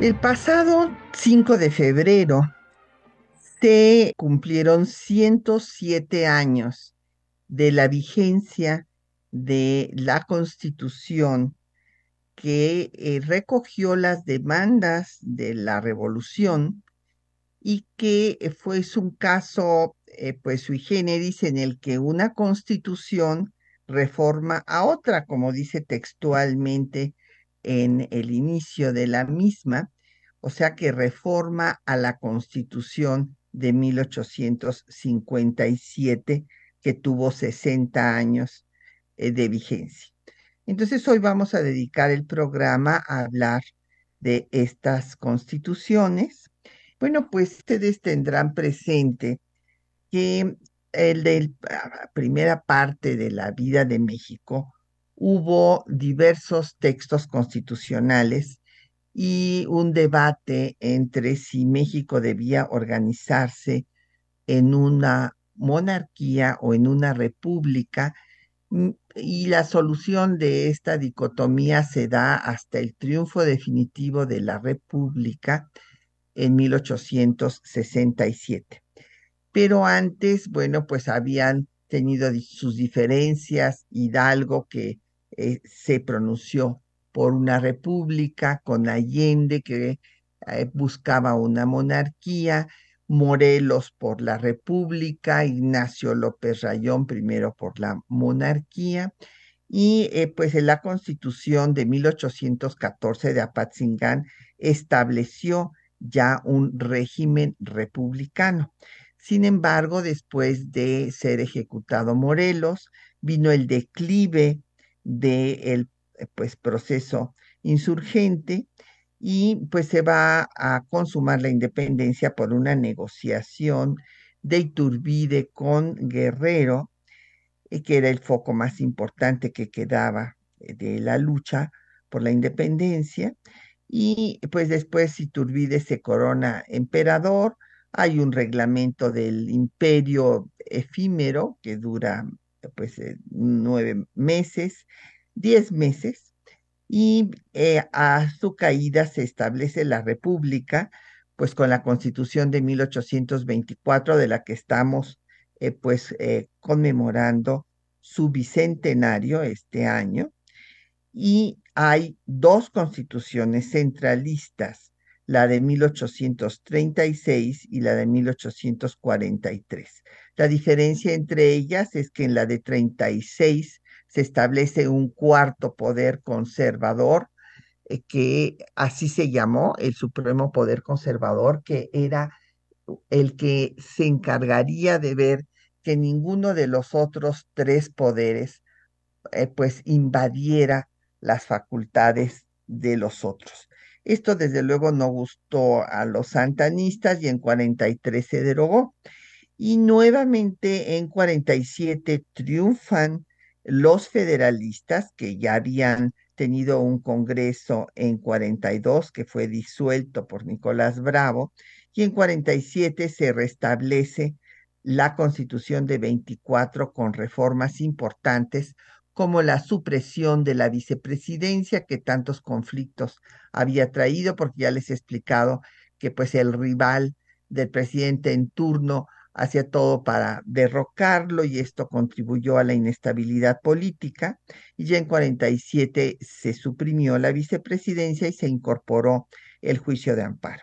El pasado 5 de febrero se cumplieron 107 años de la vigencia de la Constitución que eh, recogió las demandas de la revolución y que eh, fue un caso eh, pues sui generis en el que una constitución reforma a otra, como dice textualmente en el inicio de la misma, o sea que reforma a la Constitución de 1857, que tuvo 60 años eh, de vigencia. Entonces hoy vamos a dedicar el programa a hablar de estas constituciones. Bueno, pues ustedes tendrán presente que el de la primera parte de la vida de México hubo diversos textos constitucionales y un debate entre si México debía organizarse en una monarquía o en una república mm, y la solución de esta dicotomía se da hasta el triunfo definitivo de la república en 1867. Pero antes, bueno, pues habían tenido sus diferencias, Hidalgo que eh, se pronunció por una república con Allende que eh, buscaba una monarquía, Morelos por la república, Ignacio López Rayón primero por la monarquía y eh, pues en la constitución de 1814 de Apatzingán estableció ya un régimen republicano. Sin embargo, después de ser ejecutado Morelos, vino el declive del eh, pues, proceso insurgente y pues se va a consumar la independencia por una negociación de Iturbide con Guerrero, eh, que era el foco más importante que quedaba eh, de la lucha por la independencia. Y pues después Iturbide se corona emperador, hay un reglamento del imperio efímero que dura pues eh, nueve meses, diez meses, y eh, a su caída se establece la República, pues con la Constitución de 1824, de la que estamos eh, pues conmemorando su bicentenario este año, y hay dos constituciones centralistas, la de 1836 y la de 1843. La diferencia entre ellas es que en la de 36 se establece un cuarto poder conservador, eh, que así se llamó, el Supremo Poder Conservador, que era el que se encargaría de ver que ninguno de los otros tres poderes eh, pues invadiera las facultades de los otros. Esto desde luego no gustó a los santanistas y en 43 se derogó. Y nuevamente en 47 triunfan los federalistas que ya habían tenido un congreso en 42 que fue disuelto por Nicolás Bravo y en 47 se restablece la constitución de 24 con reformas importantes como la supresión de la vicepresidencia que tantos conflictos había traído porque ya les he explicado que pues el rival del presidente en turno hacía todo para derrocarlo y esto contribuyó a la inestabilidad política. Y ya en 47 se suprimió la vicepresidencia y se incorporó el juicio de amparo.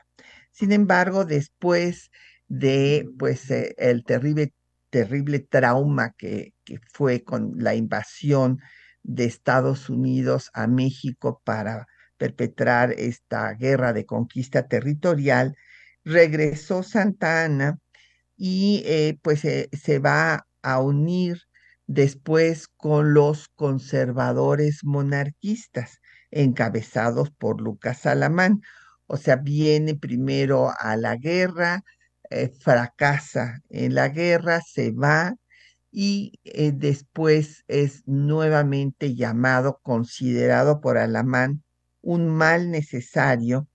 Sin embargo, después de pues eh, el terrible terrible trauma que, fue con la invasión de Estados Unidos a México para perpetrar esta guerra de conquista territorial, regresó Santa Ana y eh, pues eh, se va a unir después con los conservadores monarquistas, encabezados por Lucas Salamán. O sea, viene primero a la guerra, eh, fracasa en la guerra, se va y eh, después es nuevamente llamado, considerado por Alamán un mal necesario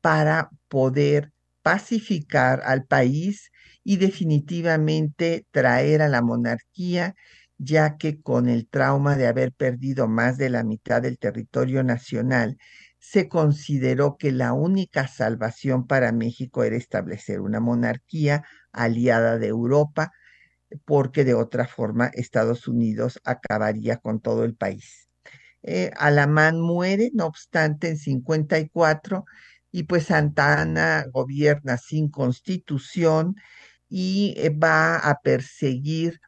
para poder pacificar al país y definitivamente traer a la monarquía, ya que con el trauma de haber perdido más de la mitad del territorio nacional, se consideró que la única salvación para México era establecer una monarquía aliada de Europa, porque de otra forma Estados Unidos acabaría con todo el país. Eh, Alamán muere, no obstante, en 54 y pues Santa Ana gobierna sin constitución y eh, va a perseguir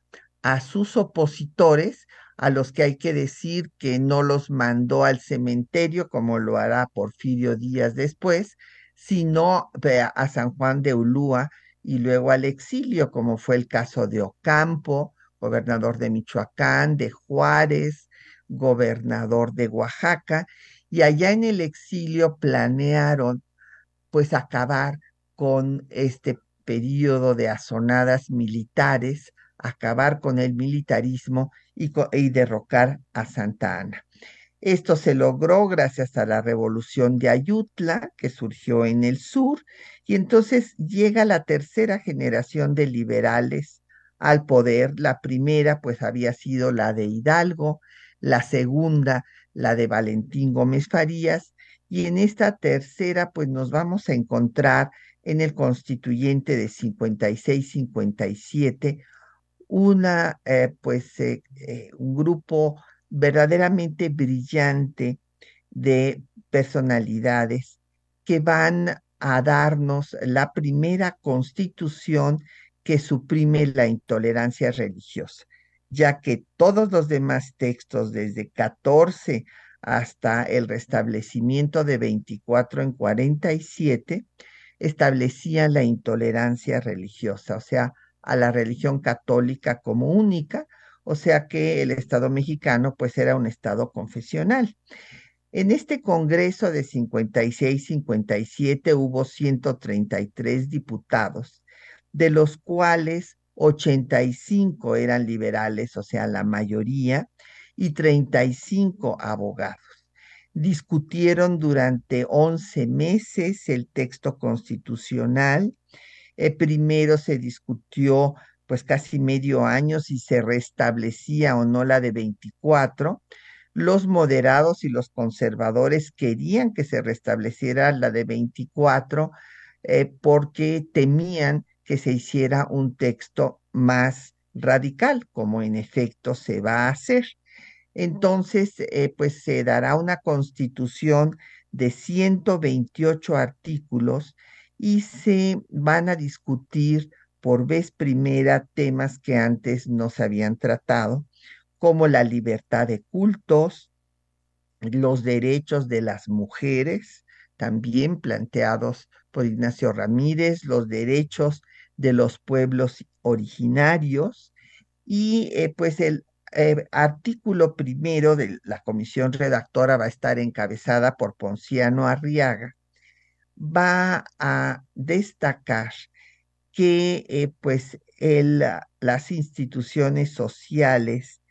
a sus opositores, a los que hay que decir que no los mandó al cementerio, como lo hará Porfirio Díaz después, sino a San Juan de Ulúa y luego al exilio, como fue el caso de Ocampo, gobernador de Michoacán, de Juárez, gobernador de Oaxaca, y allá en el exilio planearon pues acabar con este periodo de azonadas militares, acabar con el militarismo y, derrocar a Santa Ana. Esto se logró gracias a la revolución de Ayutla, que surgió en el sur, y entonces llega la tercera generación de liberales al poder. La primera, pues, había sido la de Hidalgo, la segunda, la de Valentín Gómez Farías, y en esta tercera, pues, nos vamos a encontrar en el constituyente de 56-57, una, eh, pues, eh, eh, un grupo verdaderamente brillante de personalidades que van a darnos la primera constitución que suprime la intolerancia religiosa, ya que todos los demás textos, desde 14 hasta el restablecimiento de 24 en 47, establecían la intolerancia religiosa, o sea, a la religión católica como única, o sea que el Estado mexicano pues era un Estado confesional. En este Congreso de 56-57 hubo 133 diputados, de los cuales 85 eran liberales, o sea, la mayoría, y 35 abogados. Discutieron durante 11 meses el texto constitucional. Eh, primero se discutió pues casi medio año si se restablecía o no la de 24. Los moderados y los conservadores querían que se restableciera la de 24 eh, porque temían que se hiciera un texto más radical, como en efecto se va a hacer. Entonces, eh, pues se dará una constitución de 128 artículos y se van a discutir por vez primera temas que antes no se habían tratado, como la libertad de cultos, los derechos de las mujeres, también planteados por Ignacio Ramírez, los derechos de los pueblos originarios y eh, pues el eh, artículo primero de la comisión redactora va a estar encabezada por Ponciano Arriaga, va a destacar que eh, pues el, las instituciones sociales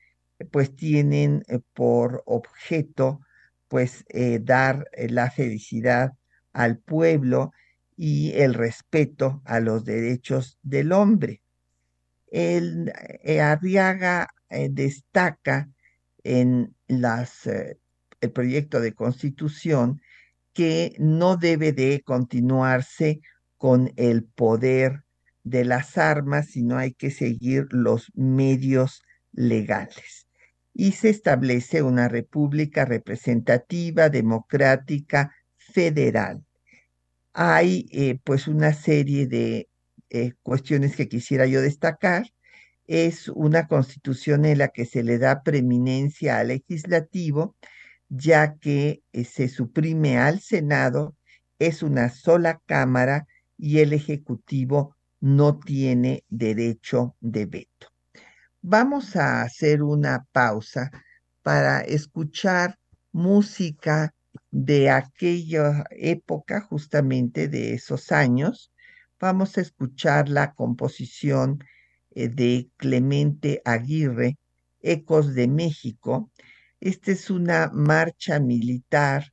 pues tienen eh, por objeto pues eh, dar la felicidad al pueblo y el respeto a los derechos del hombre. El, Arriaga destaca en las, el proyecto de constitución que no debe de continuarse con el poder de las armas, sino hay que seguir los medios legales. Y se establece una república representativa, democrática, federal. Hay eh, pues una serie de eh, cuestiones que quisiera yo destacar. Es una constitución en la que se le da preeminencia al legislativo, ya que eh, se suprime al Senado, es una sola Cámara y el Ejecutivo no tiene derecho de veto. Vamos a hacer una pausa para escuchar música de aquella época, justamente de esos años, vamos a escuchar la composición eh, de Clemente Aguirre, Ecos de México. Esta es una marcha militar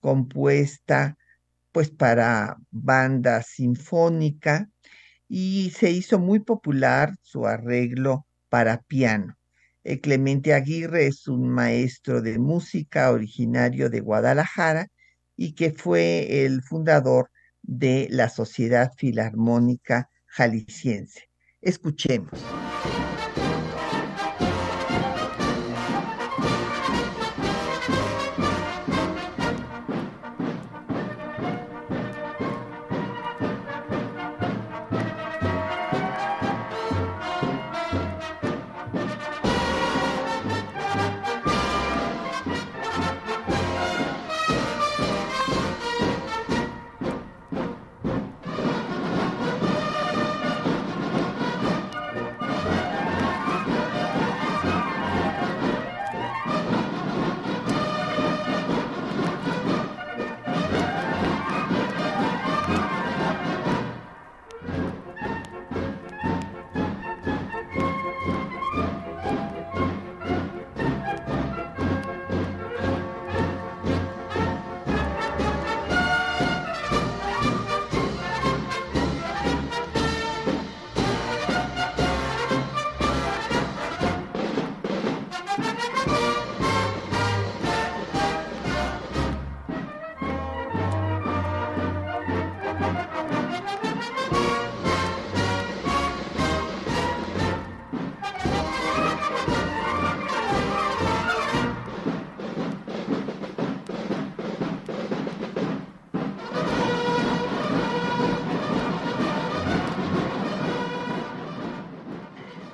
compuesta pues para banda sinfónica y se hizo muy popular su arreglo para piano. Eh, Clemente Aguirre es un maestro de música originario de Guadalajara y que fue el fundador de la Sociedad Filarmónica Jalisciense. Escuchemos.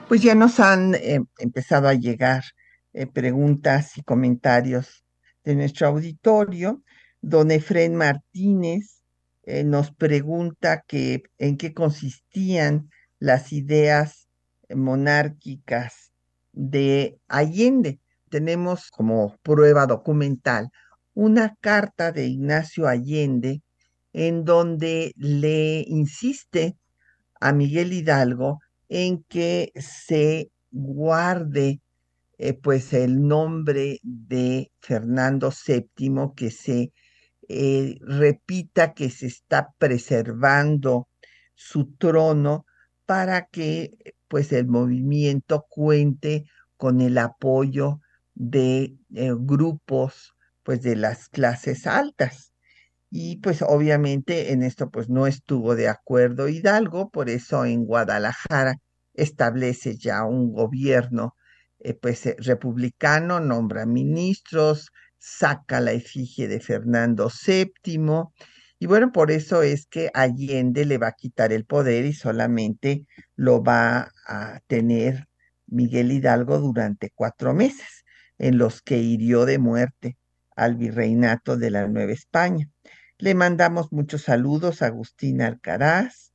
Pues ya nos han eh, empezado a llegar eh, preguntas y comentarios de nuestro auditorio. Don Efren Martínez eh, nos pregunta que, en qué consistían las ideas monárquicas de Allende. Tenemos como prueba documental una carta de Ignacio Allende en donde le insiste a Miguel Hidalgo en que se guarde eh, pues el nombre de Fernando VII, que se eh, repita que se está preservando su trono para que pues el movimiento cuente con el apoyo de eh, grupos pues de las clases altas. Y pues obviamente en esto pues no estuvo de acuerdo Hidalgo, por eso en Guadalajara establece ya un gobierno eh, pues eh, republicano, nombra ministros, saca la efigie de Fernando VII y bueno, por eso es que Allende le va a quitar el poder y solamente lo va a tener Miguel Hidalgo durante cuatro meses, en los que hirió de muerte al virreinato de la Nueva España. Le mandamos muchos saludos a Agustín Alcaraz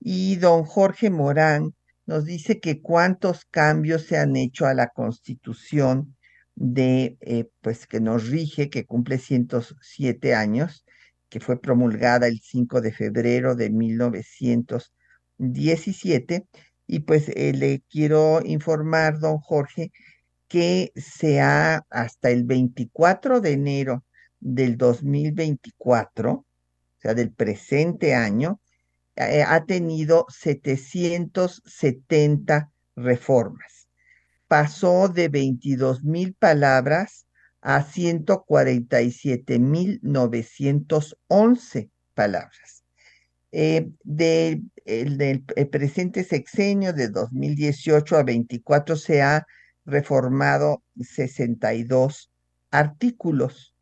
y don Jorge Morán nos dice que cuántos cambios se han hecho a la constitución de, eh, pues que nos rige, que cumple 107 años, que fue promulgada el 5 de febrero de 1917. Y pues eh, le quiero informar, don Jorge, que sea hasta el 24 de enero del 2024, o sea, del presente año, eh, ha tenido 770 reformas. Pasó de 22 mil palabras a 147 mil 911 palabras. Eh, del presente sexenio de 2018 a 24 se ha reformado 62 artículos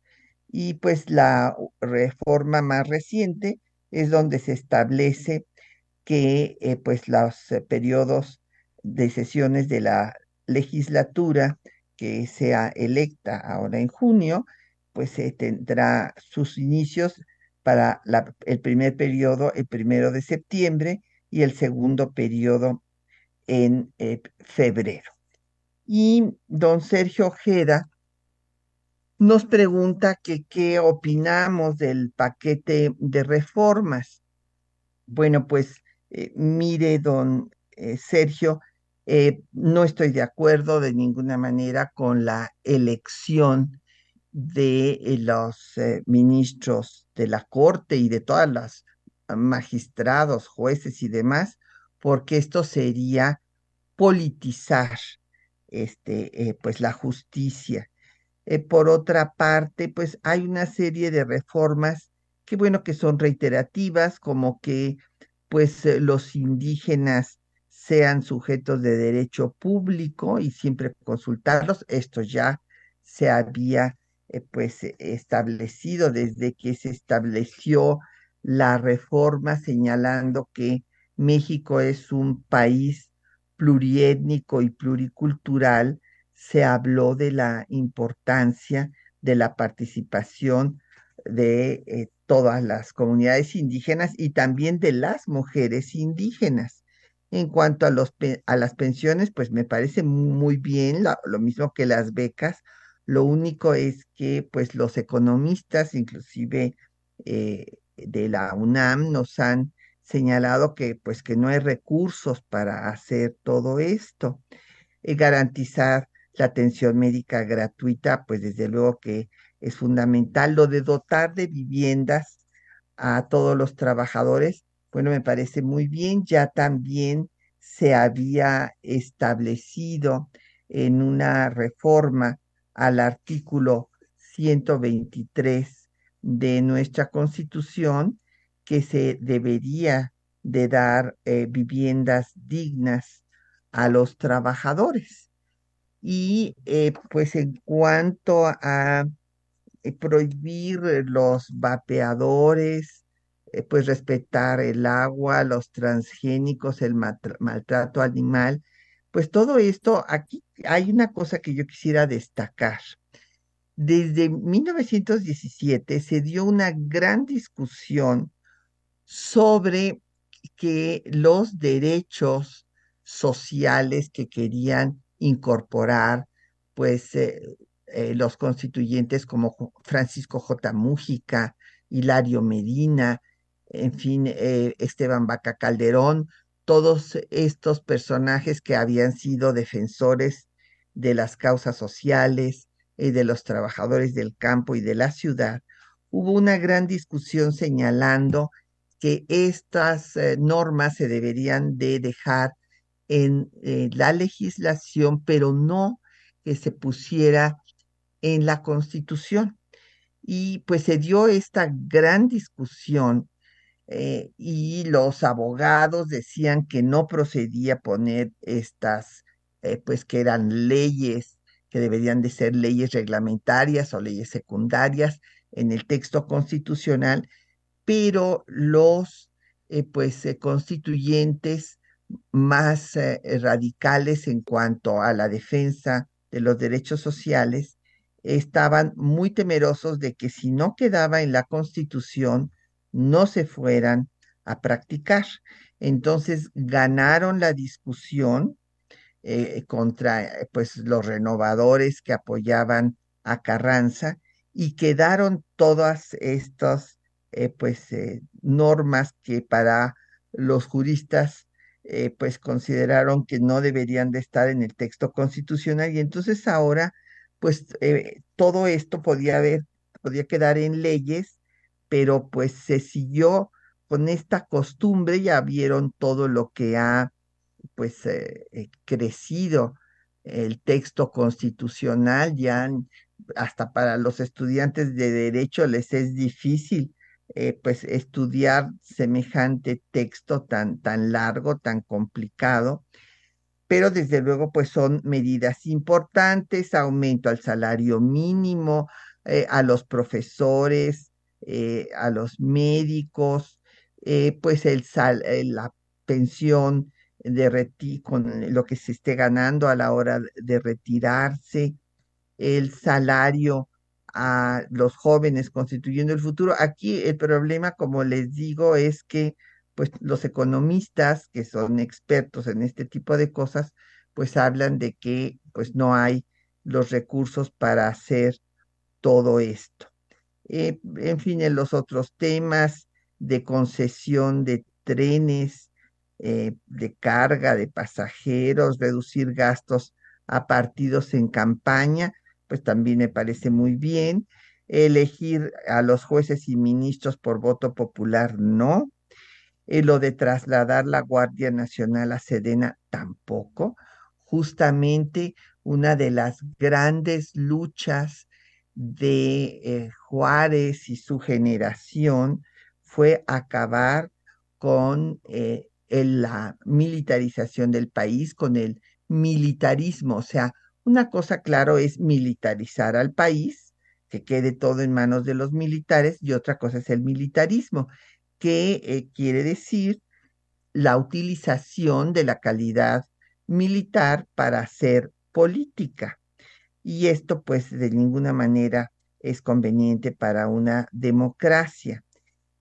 y pues la reforma más reciente es donde se establece que eh, pues los eh, periodos de sesiones de la legislatura que sea electa ahora en junio, pues se tendrá sus inicios para el primer periodo el primero de septiembre y el segundo periodo en eh, febrero. Y don Sergio Ojeda nos pregunta qué opinamos del paquete de reformas. Bueno, pues eh, mire, don eh, Sergio, eh, no estoy de acuerdo de ninguna manera con la elección de los ministros de la Corte y de todas las magistrados, jueces y demás, porque esto sería politizar este, pues la justicia. Por otra parte, pues hay una serie de reformas que bueno que son reiterativas, como que pues eh, los indígenas sean sujetos de derecho público y siempre consultarlos. Esto ya se había eh, pues establecido desde que se estableció la reforma señalando que México es un país pluriétnico y pluricultural, se habló de la importancia de la participación de eh, todas las comunidades indígenas y también de las mujeres indígenas. En cuanto a, los, a las pensiones, pues me parece muy bien, lo, mismo que las becas. Lo único es que pues los economistas, inclusive eh, de la UNAM, nos han señalado que pues que no hay recursos para hacer todo esto. Eh, garantizar la atención médica gratuita, pues desde luego que es fundamental. Lo de dotar de viviendas a todos los trabajadores, bueno, me parece muy bien. Ya también se había establecido en una reforma al artículo 123 de nuestra constitución que se debería de dar eh, viviendas dignas a los trabajadores. Y eh, pues en cuanto a eh, prohibir los vapeadores, eh, pues respetar el agua, los transgénicos, el maltrato animal, pues todo esto, aquí hay una cosa que yo quisiera destacar. Desde 1917 se dio una gran discusión sobre que los derechos sociales que querían incorporar, pues eh, eh, los constituyentes como Francisco J. Mújica, Hilario Medina, en fin, eh, Esteban Vaca Calderón, todos estos personajes que habían sido defensores de las causas sociales y de los trabajadores del campo y de la ciudad, hubo una gran discusión señalando que estas normas se deberían de dejar en la legislación, pero no que se pusiera en la Constitución. Y pues se dio esta gran discusión eh, y los abogados decían que no procedía poner estas, eh, pues que eran leyes, que deberían de ser leyes reglamentarias o leyes secundarias en el texto constitucional, pero los eh, pues constituyentes más radicales en cuanto a la defensa de los derechos sociales estaban muy temerosos de que si no quedaba en la constitución, no se fueran a practicar. Entonces ganaron la discusión eh, contra eh, pues, los renovadores que apoyaban a Carranza y quedaron todas estas eh, pues, normas que para los juristas pues consideraron que no deberían de estar en el texto constitucional y entonces ahora pues eh, todo esto podía haber, podía quedar en leyes, pero pues se siguió con esta costumbre, ya vieron todo lo que ha pues eh, eh, crecido el texto constitucional, ya hasta para los estudiantes de derecho les es difícil pues estudiar semejante texto tan, tan largo, tan complicado pero desde luego pues son medidas importantes, aumento al salario mínimo, eh, a los profesores, eh, a los médicos, eh, pues el sal, la pensión de reti con lo que se esté ganando a la hora de retirarse, el salario a los jóvenes constituyendo el futuro. Aquí el problema, como les digo, es que pues los economistas que son expertos en este tipo de cosas, pues hablan de que pues no hay los recursos para hacer todo esto. Eh, en fin, en los otros temas de concesión de trenes, eh, de carga de pasajeros, reducir gastos a partidos en campaña, pues también me parece muy bien. Elegir a los jueces y ministros por voto popular, no. Eh, lo de trasladar la Guardia Nacional a Sedena, tampoco. Justamente una de las grandes luchas de eh, Juárez y su generación fue acabar con eh, la militarización del país, con el militarismo. O sea, una cosa, claro, es militarizar al país, que quede todo en manos de los militares, y otra cosa es el militarismo, que eh, quiere decir la utilización de la calidad militar para hacer política. Y esto, pues, de ninguna manera es conveniente para una democracia.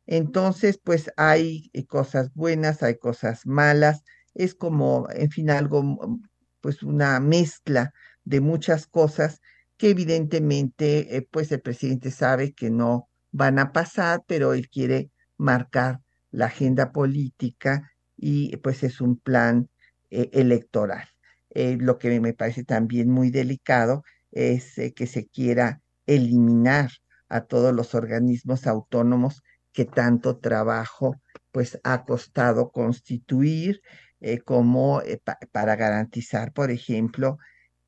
Entonces, pues hay eh, cosas buenas, hay cosas malas, es como, en fin, algo, pues una mezcla de muchas cosas que evidentemente, eh, pues el presidente sabe que no van a pasar, pero él quiere marcar la agenda política y pues es un plan eh, electoral. lo que me parece también muy delicado es que se quiera eliminar a todos los organismos autónomos que tanto trabajo pues ha costado constituir eh, como eh, para garantizar, por ejemplo,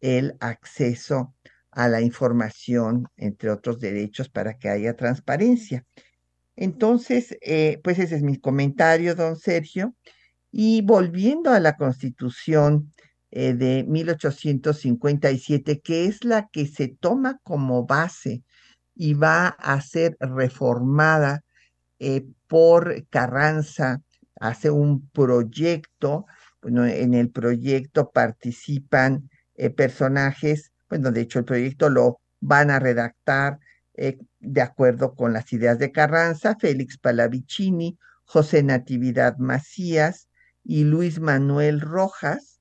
el acceso a la información, entre otros derechos, para que haya transparencia. Entonces, eh, pues ese es mi comentario, don Sergio. Y volviendo a la constitución de 1857, que es la que se toma como base y va a ser reformada eh, por Carranza hace un proyecto, bueno, en el proyecto participan eh, personajes, bueno, de hecho el proyecto lo van a redactar eh, de acuerdo con las ideas de Carranza, Félix Palavicini, José Natividad Macías y Luis Manuel Rojas,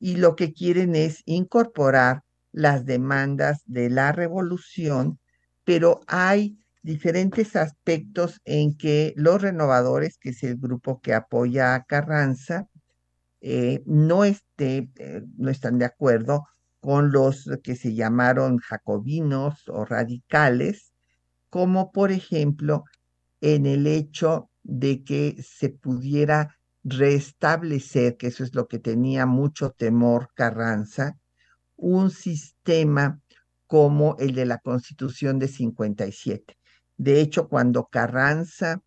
y lo que quieren es incorporar las demandas de la revolución, pero hay diferentes aspectos en que los renovadores, que es el grupo que apoya a Carranza, eh, no, esté, eh, no están de acuerdo con los que se llamaron jacobinos o radicales, como por ejemplo en el hecho de que se pudiera restablecer, que eso es lo que tenía mucho temor Carranza, un sistema como el de la Constitución de 57. De hecho, cuando Carranza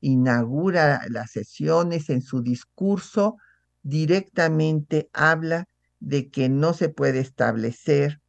inaugura las sesiones en su discurso, directamente habla de que no se puede establecer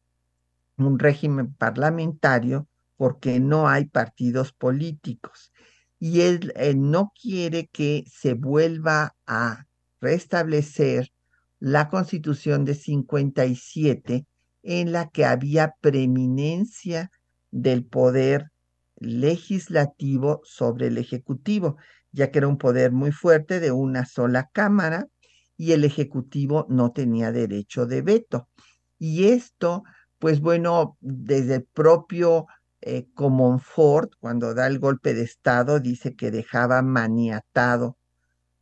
un régimen parlamentario porque no hay partidos políticos. Y él, no quiere que se vuelva a restablecer la constitución de 57 en la que había preeminencia del poder legislativo sobre el ejecutivo, ya que era un poder muy fuerte de una sola cámara y el ejecutivo no tenía derecho de veto. Y esto, pues bueno, desde el propio eh, Comonfort, cuando da el golpe de Estado, dice que dejaba maniatado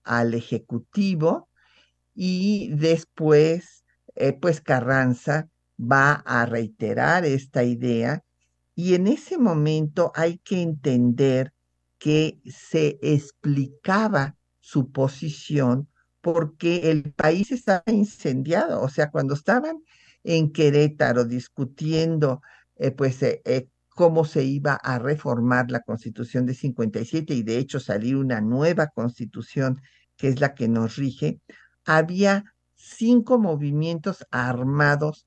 al ejecutivo y después, eh, pues Carranza va a reiterar esta idea y en ese momento hay que entender que se explicaba su posición porque el país estaba incendiado. O sea, cuando estaban en Querétaro discutiendo, eh, pues, eh, eh, cómo se iba a reformar la constitución de 57 y de hecho salir una nueva constitución que es la que nos rige, había cinco movimientos armados,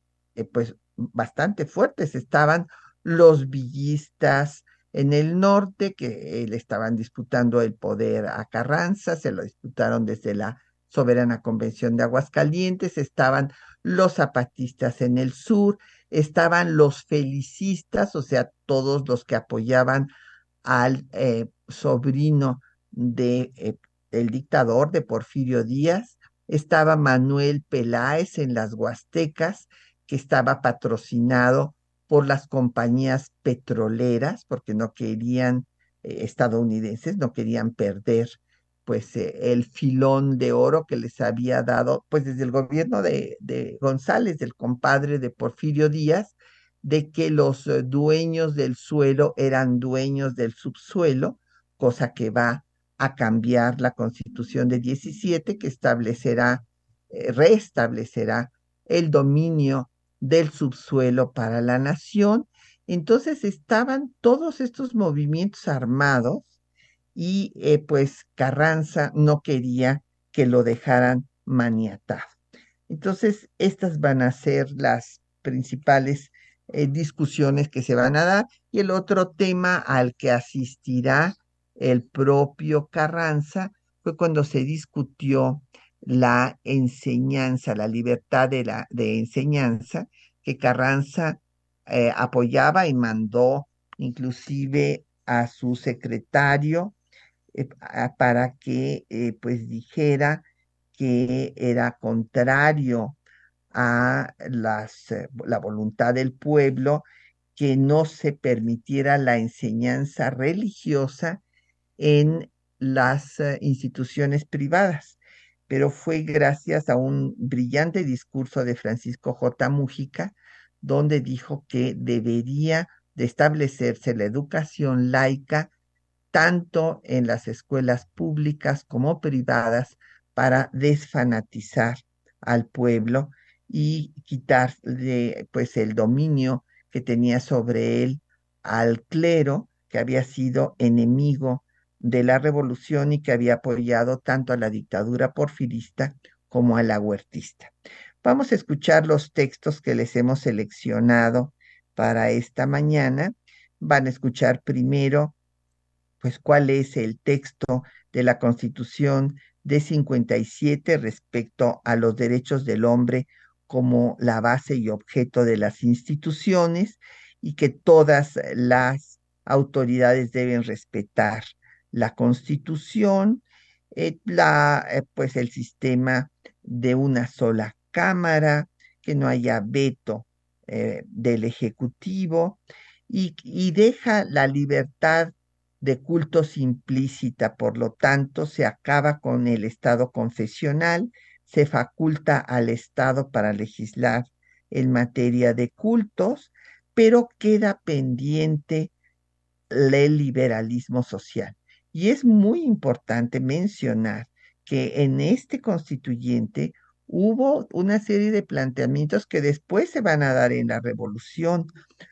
pues, bastante fuertes. Estaban los villistas en el norte, que le estaban disputando el poder a Carranza, se lo disputaron desde la Soberana Convención de Aguascalientes, estaban los zapatistas en el sur, estaban los felicistas, o sea, todos los que apoyaban al eh, sobrino de eh, el dictador de Porfirio Díaz, estaba Manuel Peláez en las Huastecas, que estaba patrocinado por las compañías petroleras, porque no querían, eh, estadounidenses, no querían perder pues eh, el filón de oro que les había dado, pues desde el gobierno de, de González, del compadre de Porfirio Díaz, de que los eh, dueños del suelo eran dueños del subsuelo, cosa que va a cambiar la constitución de 17 que establecerá, eh, restablecerá el dominio del subsuelo para la nación. Entonces estaban todos estos movimientos armados y eh, pues Carranza no quería que lo dejaran maniatado. Entonces, estas van a ser las principales eh, discusiones que se van a dar y el otro tema al que asistirá el propio Carranza fue cuando se discutió la enseñanza, la libertad de, la, de enseñanza, que Carranza eh, apoyaba y mandó inclusive a su secretario eh, para que eh, pues dijera que era contrario a las, la voluntad del pueblo que no se permitiera la enseñanza religiosa en las eh, instituciones privadas, pero fue gracias a un brillante discurso de Francisco J. Mújica, donde dijo que debería de establecerse la educación laica tanto en las escuelas públicas como privadas para desfanatizar al pueblo y quitarle pues el dominio que tenía sobre él al clero que había sido enemigo de la revolución y que había apoyado tanto a la dictadura porfirista como a la huertista. Vamos a escuchar los textos que les hemos seleccionado para esta mañana. Van a escuchar primero, pues, cuál es el texto de la Constitución de 57 respecto a los derechos del hombre como la base y objeto de las instituciones y que todas las autoridades deben respetar la constitución, eh, la, eh, pues el sistema de una sola cámara, que no haya veto eh, del Ejecutivo y, y deja la libertad de cultos implícita, por lo tanto, se acaba con el Estado confesional, se faculta al Estado para legislar en materia de cultos, pero queda pendiente el liberalismo social. Y es muy importante mencionar que en este constituyente hubo una serie de planteamientos que después se van a dar en la revolución,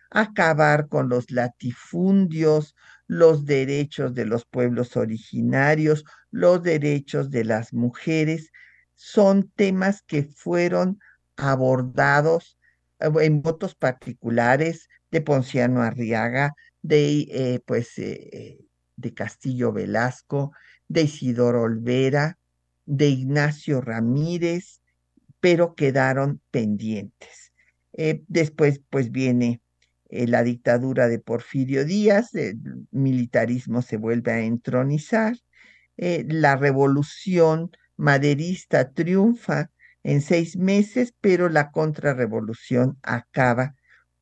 acabar con los latifundios, los derechos de los pueblos originarios, los derechos de las mujeres, son temas que fueron abordados eh, en votos particulares de Ponciano Arriaga, de eh, pues eh, de Castillo Velasco, de Isidoro Olvera, de Ignacio Ramírez, pero quedaron pendientes. Después, pues viene eh, la dictadura de Porfirio Díaz, el militarismo se vuelve a entronizar, eh, la revolución maderista triunfa en seis meses, pero la contrarrevolución acaba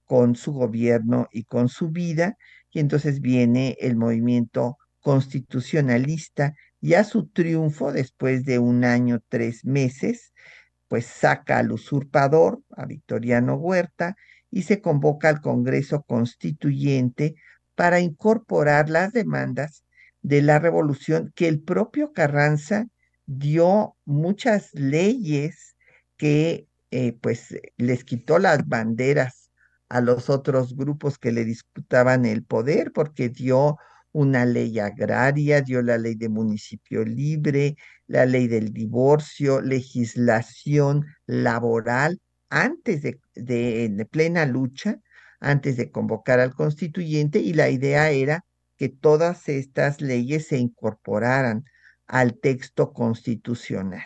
con su gobierno y con su vida, y entonces viene el movimiento constitucionalista y a su triunfo después de un año, tres meses, pues saca al usurpador, a Victoriano Huerta, y se convoca al Congreso Constituyente para incorporar las demandas de la revolución que el propio Carranza dio muchas leyes que eh, pues les quitó las banderas a los otros grupos que le disputaban el poder, porque dio una ley agraria, dio la ley de municipio libre, la ley del divorcio, legislación laboral, antes de, de, plena lucha, antes de convocar al constituyente, y la idea era que todas estas leyes se incorporaran al texto constitucional.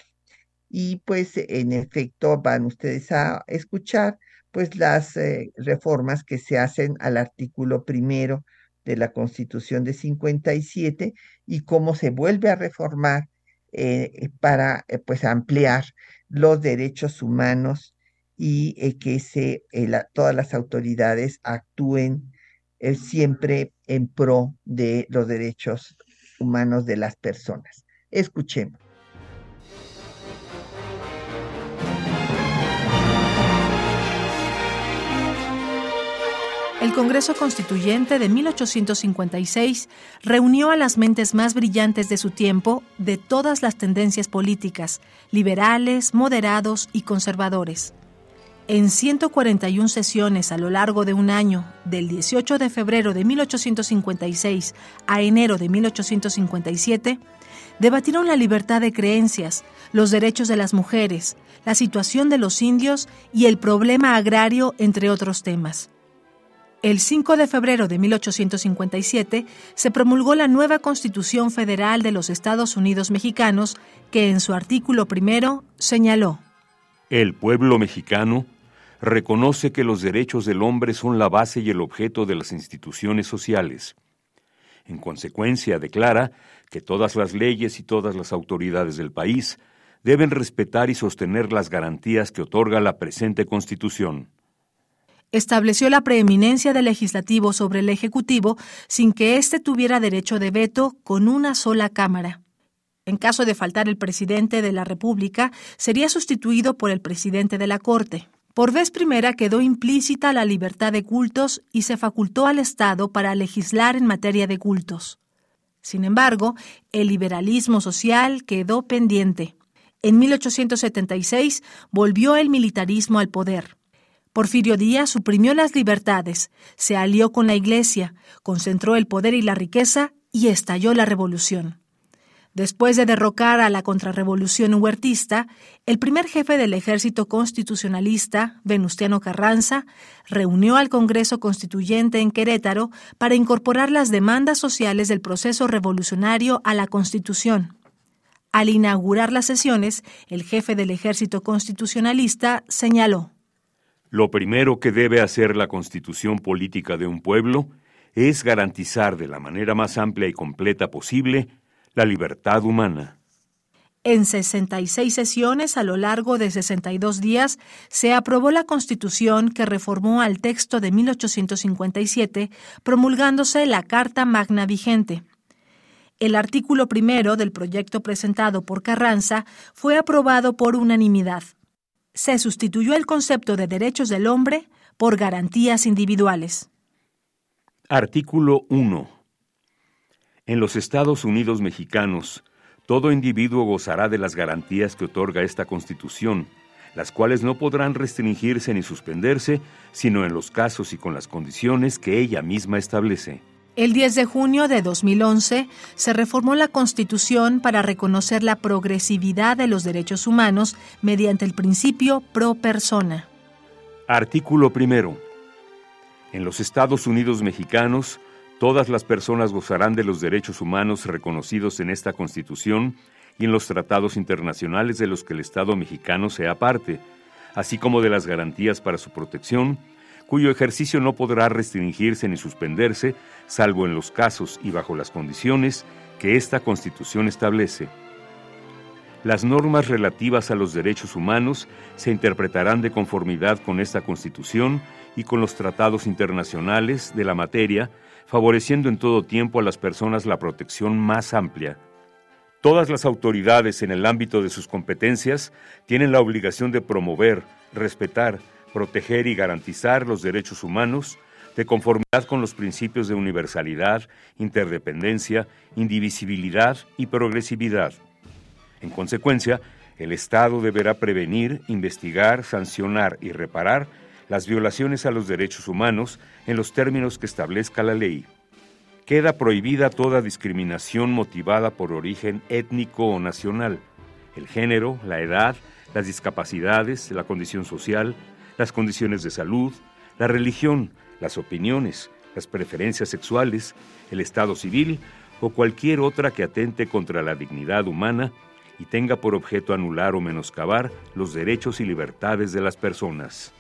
Y pues en efecto van ustedes a escuchar pues las eh, reformas que se hacen al artículo primero de la Constitución de 57 y cómo se vuelve a reformar eh, para eh, pues ampliar los derechos humanos y eh, que se, eh, todas las autoridades actúen eh, siempre en pro de los derechos humanos de las personas. Escuchemos. El Congreso Constituyente de 1856 reunió a las mentes más brillantes de su tiempo de todas las tendencias políticas, liberales, moderados y conservadores. En 141 sesiones a lo largo de un año, del 18 de febrero de 1856 a enero de 1857, debatieron la libertad de creencias, los derechos de las mujeres, la situación de los indios y el problema agrario, entre otros temas. El 5 de febrero de 1857 se promulgó la nueva Constitución Federal de los Estados Unidos Mexicanos, que en su artículo primero señaló: El pueblo mexicano reconoce que los derechos del hombre son la base y el objeto de las instituciones sociales. En consecuencia, declara que todas las leyes y todas las autoridades del país deben respetar y sostener las garantías que otorga la presente Constitución. Estableció la preeminencia del legislativo sobre el ejecutivo sin que éste tuviera derecho de veto con una sola Cámara. En caso de faltar el presidente de la República, sería sustituido por el presidente de la Corte. Por vez primera quedó implícita la libertad de cultos y se facultó al Estado para legislar en materia de cultos. Sin embargo, el liberalismo social quedó pendiente. En 1876 volvió el militarismo al poder. Porfirio Díaz suprimió las libertades, se alió con la Iglesia, concentró el poder y la riqueza y estalló la revolución. Después de derrocar a la contrarrevolución huertista, el primer jefe del ejército constitucionalista, Venustiano Carranza, reunió al Congreso Constituyente en Querétaro para incorporar las demandas sociales del proceso revolucionario a la Constitución. Al inaugurar las sesiones, el jefe del ejército constitucionalista señaló Lo primero que debe hacer la constitución política de un pueblo es garantizar de la manera más amplia y completa posible la libertad humana. En 66 sesiones a lo largo de 62 días se aprobó la Constitución que reformó al texto de 1857, promulgándose la Carta Magna vigente. El artículo primero del proyecto presentado por Carranza fue aprobado por unanimidad. Se sustituyó el concepto de derechos del hombre por garantías individuales. Artículo 1. En los Estados Unidos mexicanos, todo individuo gozará de las garantías que otorga esta Constitución, las cuales no podrán restringirse ni suspenderse, sino en los casos y con las condiciones que ella misma establece. El 10 de junio de 2011 se reformó la Constitución para reconocer la progresividad de los derechos humanos mediante el principio pro persona. Artículo primero. En los Estados Unidos mexicanos, Todas las personas gozarán de los derechos humanos reconocidos en esta Constitución y en los tratados internacionales de los que el Estado mexicano sea parte, así como de las garantías para su protección, cuyo ejercicio no podrá restringirse ni suspenderse, salvo en los casos y bajo las condiciones que esta Constitución establece. Las normas relativas a los derechos humanos se interpretarán de conformidad con esta Constitución y con los tratados internacionales de la materia, favoreciendo en todo tiempo a las personas la protección más amplia. Todas las autoridades en el ámbito de sus competencias tienen la obligación de promover, respetar, proteger y garantizar los derechos humanos de conformidad con los principios de universalidad, interdependencia, indivisibilidad y progresividad. En consecuencia, el Estado deberá prevenir, investigar, sancionar y reparar las violaciones a los derechos humanos en los términos que establezca la ley. Queda prohibida toda discriminación motivada por origen étnico o nacional, el género, la edad, las discapacidades, la condición social, las condiciones de salud, la religión, las opiniones, las preferencias sexuales, el estado civil o cualquier otra que atente contra la dignidad humana y tenga por objeto anular o menoscabar los derechos y libertades de las personas.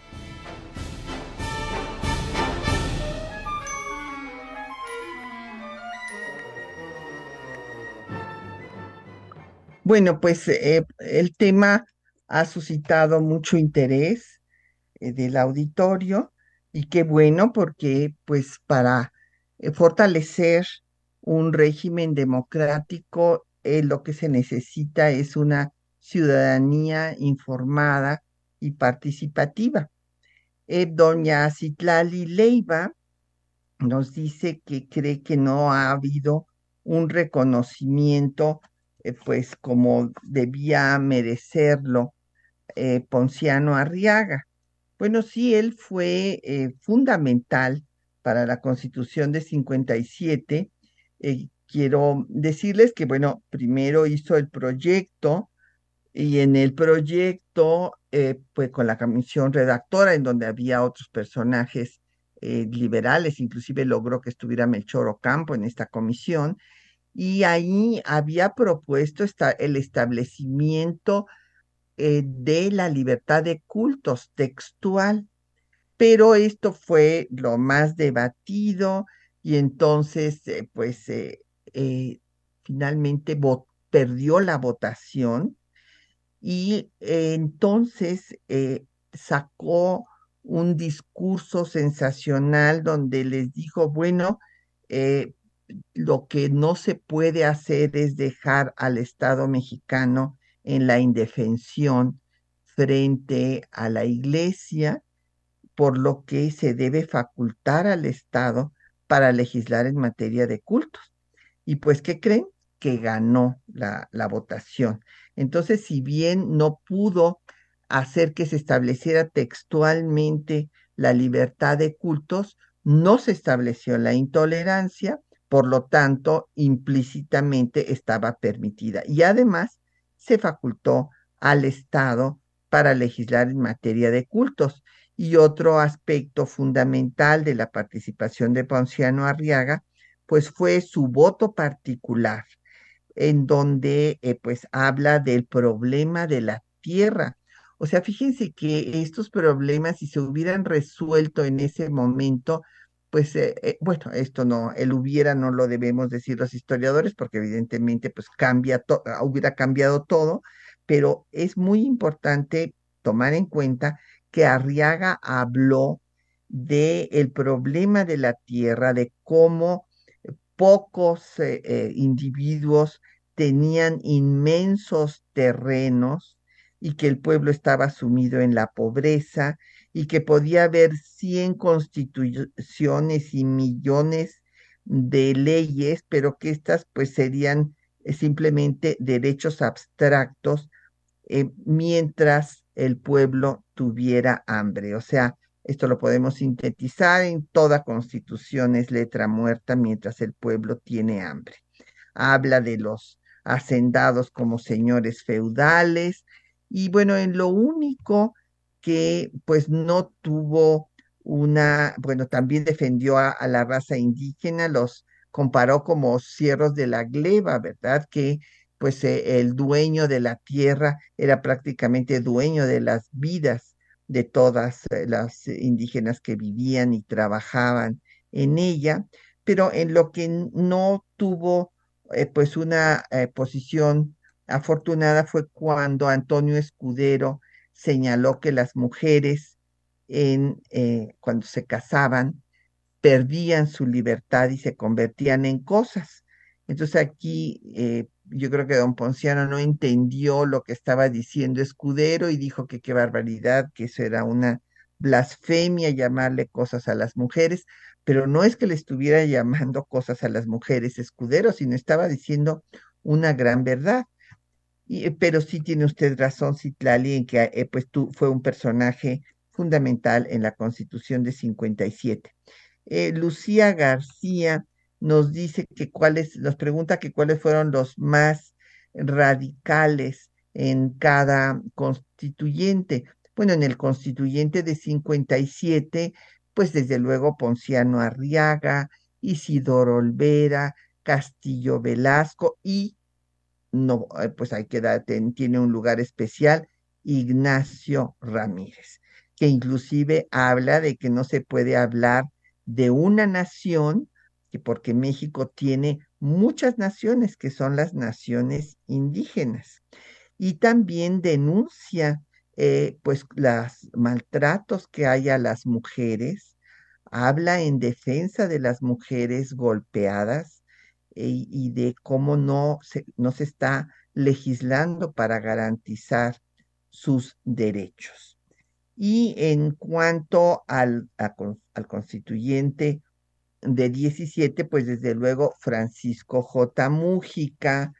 Bueno, pues eh, el tema ha suscitado mucho interés eh, del auditorio y qué bueno porque pues para eh, fortalecer un régimen democrático lo que se necesita es una ciudadanía informada y participativa. doña Citlali Leiva nos dice que cree que no ha habido un reconocimiento pues como debía merecerlo Ponciano Arriaga. Bueno, sí, él fue eh, fundamental para la Constitución de 57. Eh, quiero decirles que, bueno, primero hizo el proyecto y en el proyecto, eh, pues con la comisión redactora, en donde había otros personajes liberales, inclusive logró que estuviera Melchor Ocampo en esta comisión, y ahí había propuesto el establecimiento eh, de la libertad de cultos textual, pero esto fue lo más debatido y entonces, eh, pues, eh, finalmente perdió la votación y entonces sacó un discurso sensacional donde les dijo, bueno, lo que no se puede hacer es dejar al Estado mexicano en la indefensión frente a la iglesia, por lo que se debe facultar al Estado para legislar en materia de cultos. Y pues, ¿qué creen? Que ganó la, la votación. Entonces, si bien no pudo hacer que se estableciera textualmente la libertad de cultos, no se estableció la intolerancia, por lo tanto, implícitamente estaba permitida. Y además, se facultó al Estado para legislar en materia de cultos. Y otro aspecto fundamental de la participación de Ponciano Arriaga, pues fue su voto particular, en donde eh, pues habla del problema de la tierra. O sea, fíjense que estos problemas, si se hubieran resuelto en ese momento, pues eh, eh, bueno, esto no, el hubiera no lo debemos decir los historiadores porque evidentemente pues cambia, ah, hubiera cambiado todo, pero es muy importante tomar en cuenta que Arriaga habló de el problema de la tierra, de cómo pocos eh, individuos tenían inmensos terrenos y que el pueblo estaba sumido en la pobreza y que podía haber 100 constituciones y millones de leyes, pero que estas pues serían eh, simplemente derechos abstractos eh, mientras el pueblo tuviera hambre. O sea, esto lo podemos sintetizar en toda constitución es letra muerta mientras el pueblo tiene hambre. Habla de los hacendados como señores feudales y bueno, en lo único que pues no tuvo una, bueno, también defendió a, la raza indígena, los comparó como cierros de la gleba, ¿verdad? Que pues eh, el dueño de la tierra era prácticamente dueño de las vidas de todas eh, las indígenas que vivían y trabajaban en ella, pero en lo que no tuvo eh, pues una posición afortunada fue cuando Antonio Escudero señaló que las mujeres en, eh, cuando se casaban perdían su libertad y se convertían en cosas. Entonces aquí eh, yo creo que don Ponciano no entendió lo que estaba diciendo Escudero y dijo que qué barbaridad, que eso era una blasfemia llamarle cosas a las mujeres, pero no es que le estuviera llamando cosas a las mujeres Escudero, sino estaba diciendo una gran verdad. Eh, pero sí tiene usted razón, Citlali, en que eh, pues tú fue un personaje fundamental en la Constitución de 57. Eh, Lucía García nos dice que cuáles, nos pregunta que cuáles fueron los más radicales en cada constituyente. Bueno, en el constituyente de 57, pues desde luego Ponciano Arriaga, Isidoro Olvera, Castillo Velasco y no, eh, pues hay que dar, tiene un lugar especial, Ignacio Ramírez, que inclusive habla de que no se puede hablar de una nación, que porque México tiene muchas naciones que son las naciones indígenas. Y también denuncia eh, pues los maltratos que hay a las mujeres, habla en defensa de las mujeres golpeadas y de cómo no se, no se está legislando para garantizar sus derechos. Y en cuanto al, al constituyente de 17, pues desde luego Francisco J. Mújica,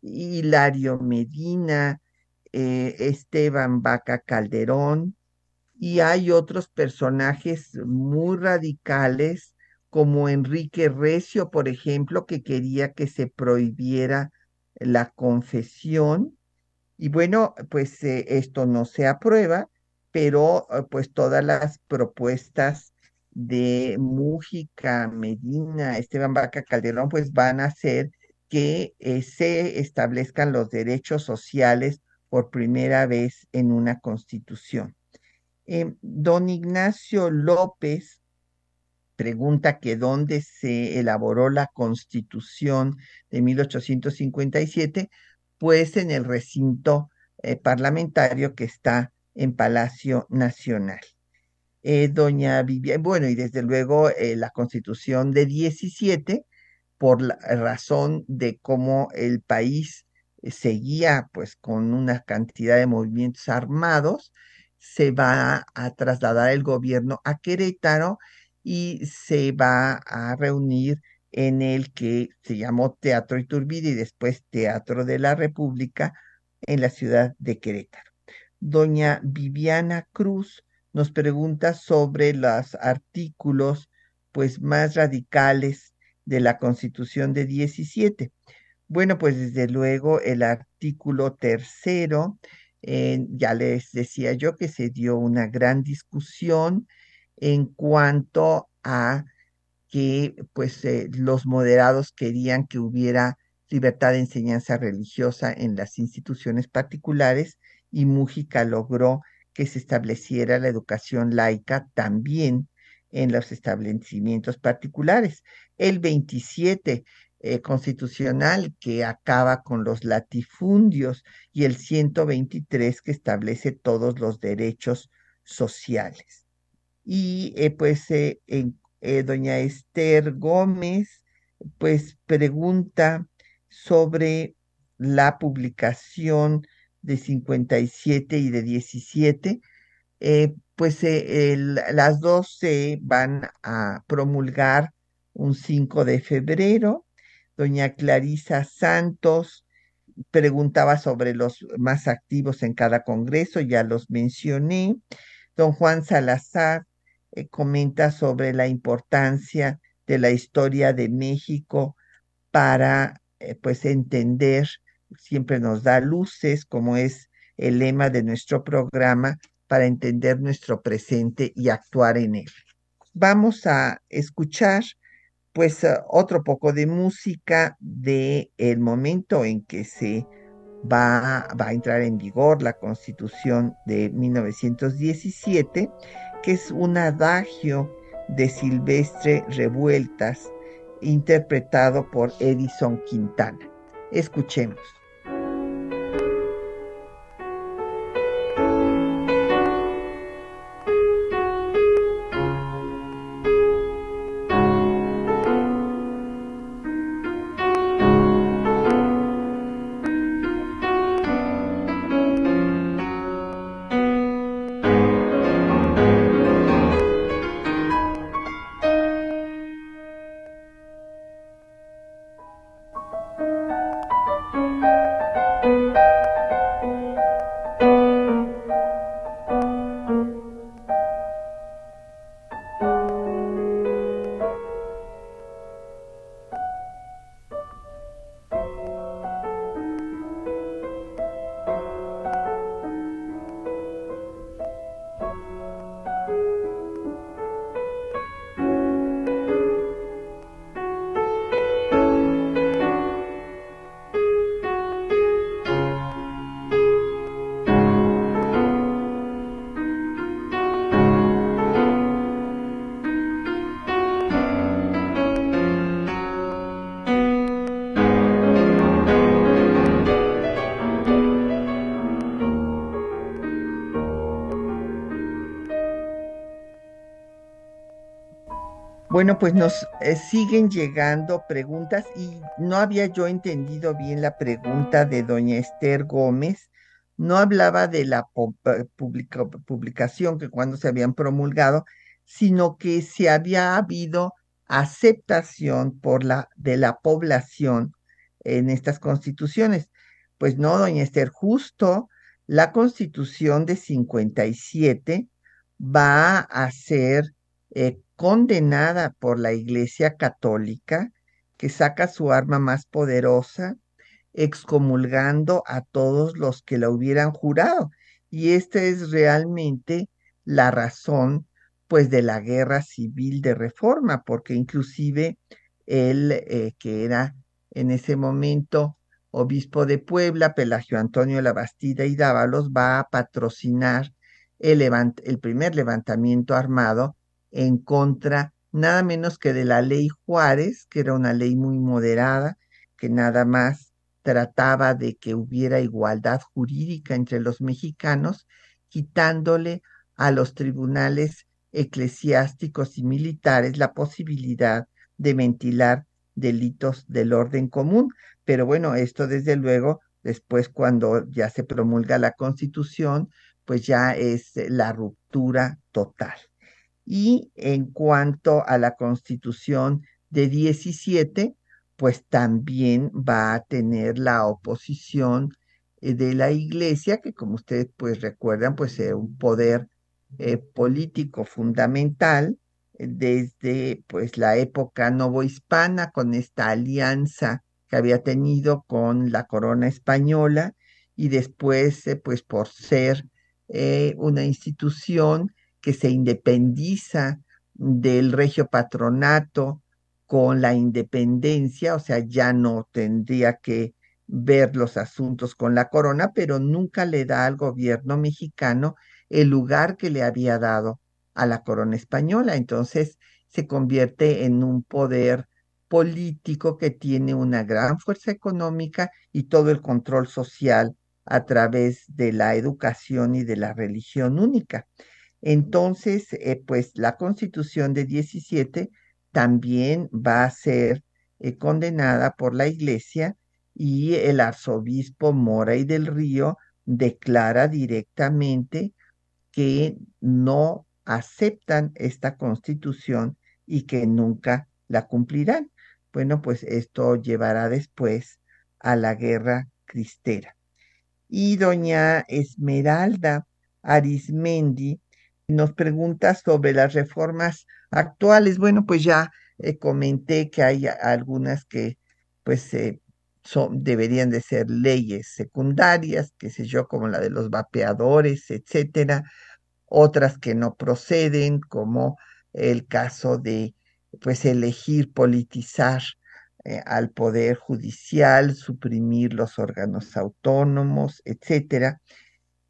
Hilario Medina, eh, Esteban Vaca Calderón, y hay otros personajes muy radicales como Enrique Recio, por ejemplo, que quería que se prohibiera la confesión. Y bueno, pues eh, esto no se aprueba, pero eh, pues todas las propuestas de Mújica, Medina, Esteban Vaca Calderón, pues van a hacer que se establezcan los derechos sociales por primera vez en una constitución. Eh, don Ignacio López pregunta que dónde se elaboró la constitución de 1857, pues en el recinto eh, parlamentario que está en Palacio Nacional. Eh, doña Viviana, bueno, y desde luego la constitución de 17, por la razón de cómo el país seguía pues con una cantidad de movimientos armados, se va a trasladar el gobierno a Querétaro y se va a reunir en el que se llamó Teatro Iturbide y después Teatro de la República en la ciudad de Querétaro. Doña Viviana Cruz nos pregunta sobre los artículos pues más radicales de la Constitución de 17. Bueno, pues desde luego el artículo tercero, eh, ya les decía yo que se dio una gran discusión en cuanto a que pues eh, los moderados querían que hubiera libertad de enseñanza religiosa en las instituciones particulares y Mújica logró que se estableciera la educación laica también en los establecimientos particulares. El 27 eh, constitucional que acaba con los latifundios y el 123 que establece todos los derechos sociales. Y eh, pues eh, doña Esther Gómez pues pregunta sobre la publicación de 57 y de 17, pues las dos se van a promulgar un 5 de febrero Doña Clarisa Santos preguntaba sobre los más activos en cada congreso, ya los mencioné. Don Juan Salazar eh, comenta sobre la importancia de la historia de México para eh, pues entender, siempre nos da luces, como es el lema de nuestro programa, para entender nuestro presente y actuar en él. Vamos a escuchar pues eh, otro poco de música de el momento en que se va, a entrar en vigor la constitución de 1917, que es un adagio de Silvestre Revueltas, interpretado por Edison Quintana. Escuchemos. Bueno, pues nos eh, siguen llegando preguntas y no había yo entendido bien la pregunta de doña Esther Gómez. No hablaba de la eh, publicación que cuando se habían promulgado, sino que si había habido aceptación por la de la población en estas constituciones. Pues no, doña Esther, justo la constitución de 57 va a ser eh, condenada por la Iglesia Católica, que saca su arma más poderosa, excomulgando a todos los que la hubieran jurado. Y esta es realmente la razón, pues, de la guerra civil de reforma, porque inclusive él, eh, que era en ese momento obispo de Puebla, Pelagio Antonio Labastida y Dávalos, va a patrocinar el, el primer levantamiento armado en contra nada menos que de la ley Juárez, que era una ley muy moderada, que nada más trataba de que hubiera igualdad jurídica entre los mexicanos, quitándole a los tribunales eclesiásticos y militares la posibilidad de ventilar delitos del orden común. Pero bueno, esto desde luego, después cuando ya se promulga la constitución, pues ya es la ruptura total. Y en cuanto a la constitución de 17, pues también va a tener la oposición eh, de la iglesia, que como ustedes pues recuerdan, pues es un poder eh, político fundamental eh, desde pues la época novohispana con esta alianza que había tenido con la corona española y después pues por ser una institución que se independiza del regio patronato con la independencia, o sea, ya no tendría que ver los asuntos con la corona, pero nunca le da al gobierno mexicano el lugar que le había dado a la corona española. Entonces se convierte en un poder político que tiene una gran fuerza económica y todo el control social a través de la educación y de la religión única. Entonces, eh, pues la constitución de 17 también va a ser eh, condenada por la iglesia y el arzobispo Mora y del Río declara directamente que no aceptan esta constitución y que nunca la cumplirán. Bueno, pues esto llevará después a la guerra cristera. Y doña Esmeralda Arismendi nos pregunta sobre las reformas actuales. Bueno, pues ya eh, comenté que hay algunas que pues eh, son, deberían de ser leyes secundarias, qué sé yo, como la de los vapeadores, etcétera, otras que no proceden, como el caso de pues elegir politizar eh, al poder judicial, suprimir los órganos autónomos, etcétera.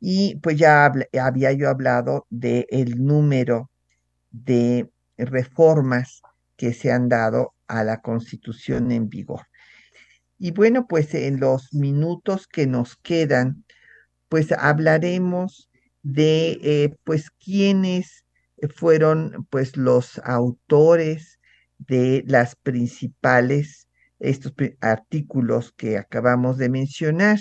Y pues ya había yo hablado del el número de reformas que se han dado a la constitución en vigor. Y bueno, pues en los minutos que nos quedan, pues hablaremos de eh, pues quiénes fueron pues los autores de las principales estos artículos que acabamos de mencionar.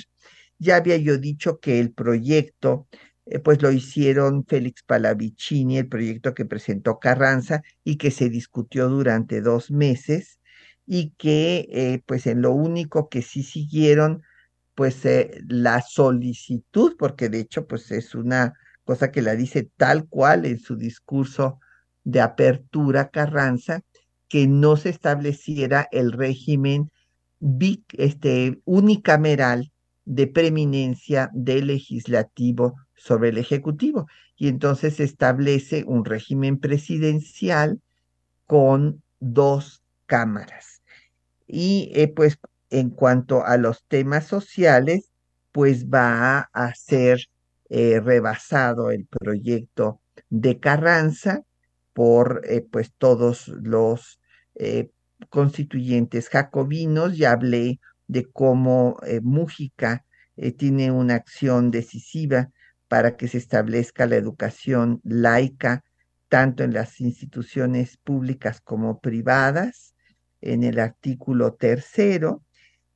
Ya había yo dicho que el proyecto, eh, pues lo hicieron Félix Palavicini, el proyecto que presentó Carranza y que se discutió durante dos meses y que eh, pues en lo único que sí siguieron pues eh, la solicitud, porque de hecho pues es una cosa que la dice tal cual en su discurso de apertura Carranza, que no se estableciera el régimen este, unicameral de preeminencia del legislativo sobre el ejecutivo. Y entonces se establece un régimen presidencial con dos cámaras. Y eh, pues en cuanto a los temas sociales, pues va a ser eh, rebasado el proyecto de Carranza por eh, pues todos los constituyentes jacobinos. Ya hablé de cómo eh, Mújica eh, tiene una acción decisiva para que se establezca la educación laica tanto en las instituciones públicas como privadas, en el artículo tercero,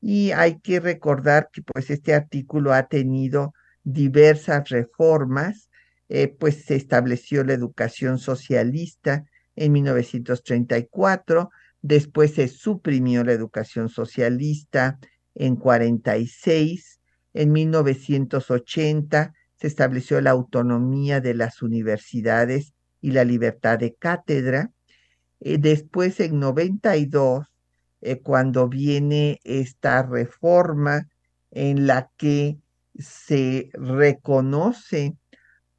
y hay que recordar que pues este artículo ha tenido diversas reformas, eh, pues se estableció la educación socialista en 1934, después se suprimió la educación socialista en 46, en 1980 se estableció la autonomía de las universidades y la libertad de cátedra. Eh, después, en 92, eh, cuando viene esta reforma en la que se reconoce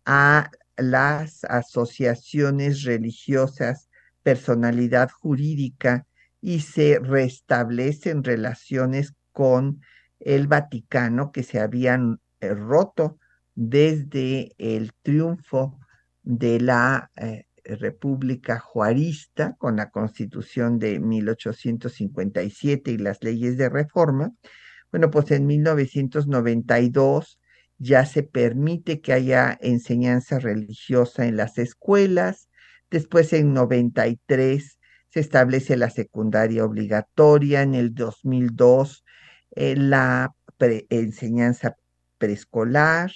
a las asociaciones religiosas personalidad jurídica y se restablecen relaciones con el Vaticano que se habían eh, roto desde el triunfo de la eh, República Juarista con la Constitución de 1857 y las leyes de reforma. Bueno, pues en 1992 ya se permite que haya enseñanza religiosa en las escuelas. Después en 93 se establece la secundaria obligatoria. En el 2002 eh, la enseñanza preescolar.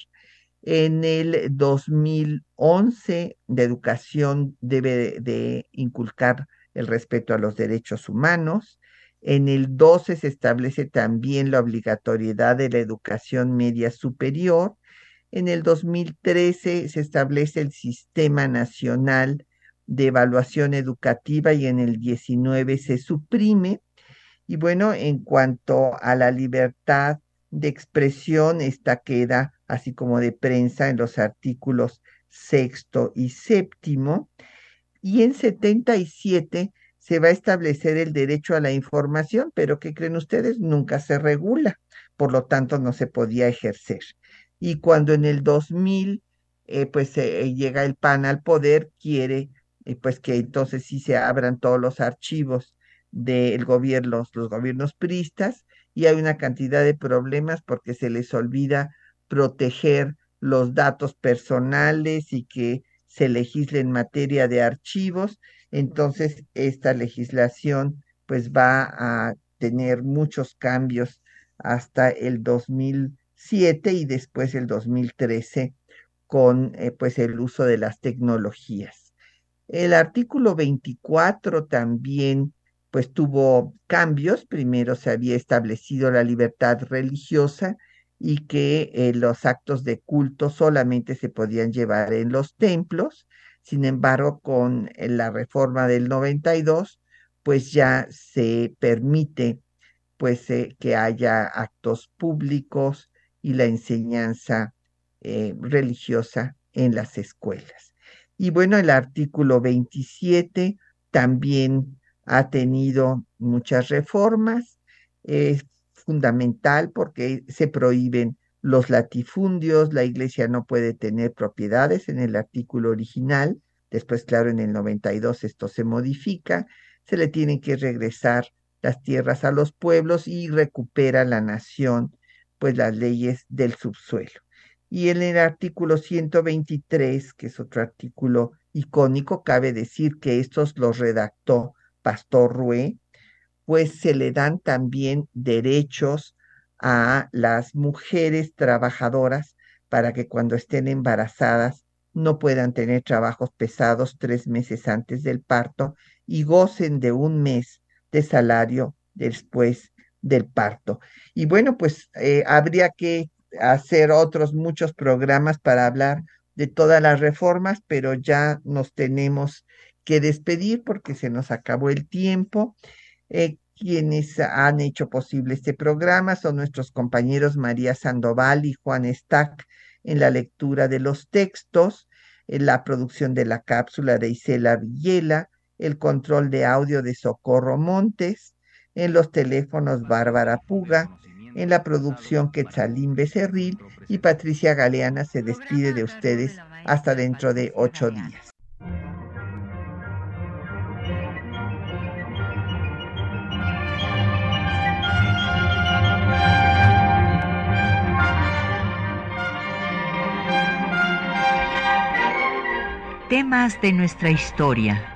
En el 2011, de educación debe de inculcar el respeto a los derechos humanos. En el 12 se establece también la obligatoriedad de la educación media superior. En el 2013 se establece el Sistema Nacional de Evaluación Educativa y en el 19 se suprime. Y bueno, en cuanto a la libertad de expresión, esta queda así como de prensa en los artículos sexto y séptimo. Y en 77 se va a establecer el derecho a la información, pero ¿qué creen ustedes? Nunca se regula, por lo tanto no se podía ejercer. Y cuando en el 2000 eh, pues eh, llega el PAN al poder, quiere eh, pues que entonces sí se abran todos los archivos del gobierno, los gobiernos priistas, y hay una cantidad de problemas porque se les olvida proteger los datos personales y que se legisle en materia de archivos. Entonces, esta legislación pues va a tener muchos cambios hasta el 2007 y después el 2013 con eh, pues el uso de las tecnologías. El artículo 24 también pues tuvo cambios. Primero se había establecido la libertad religiosa y que eh, los actos de culto solamente se podían llevar en los templos. Sin embargo, con eh, la reforma del 92, pues ya se permite pues eh, que haya actos públicos y la enseñanza religiosa en las escuelas. Y bueno, el artículo 27 también ha tenido muchas reformas. Fundamental porque se prohíben los latifundios, la iglesia no puede tener propiedades en el artículo original, después claro en el 92 esto se modifica, se le tienen que regresar las tierras a los pueblos y recupera la nación pues las leyes del subsuelo. Y en el artículo 123, que es otro artículo icónico, cabe decir que estos los redactó Pastor Rué, pues se le dan también derechos a las mujeres trabajadoras para que cuando estén embarazadas no puedan tener trabajos pesados tres meses antes del parto y gocen de un mes de salario después del parto. Y bueno, pues eh, habría que hacer otros muchos programas para hablar de todas las reformas, pero ya nos tenemos que despedir porque se nos acabó el tiempo. Eh, quienes han hecho posible este programa son nuestros compañeros María Sandoval y Juan Stack en la lectura de los textos, en la producción de la cápsula de Isela Villela, el control de audio de Socorro Montes, en los teléfonos Bárbara Puga, en la producción Quetzalín Becerril y Patricia Galeana se despide de ustedes hasta dentro de ocho días. Temas de nuestra historia.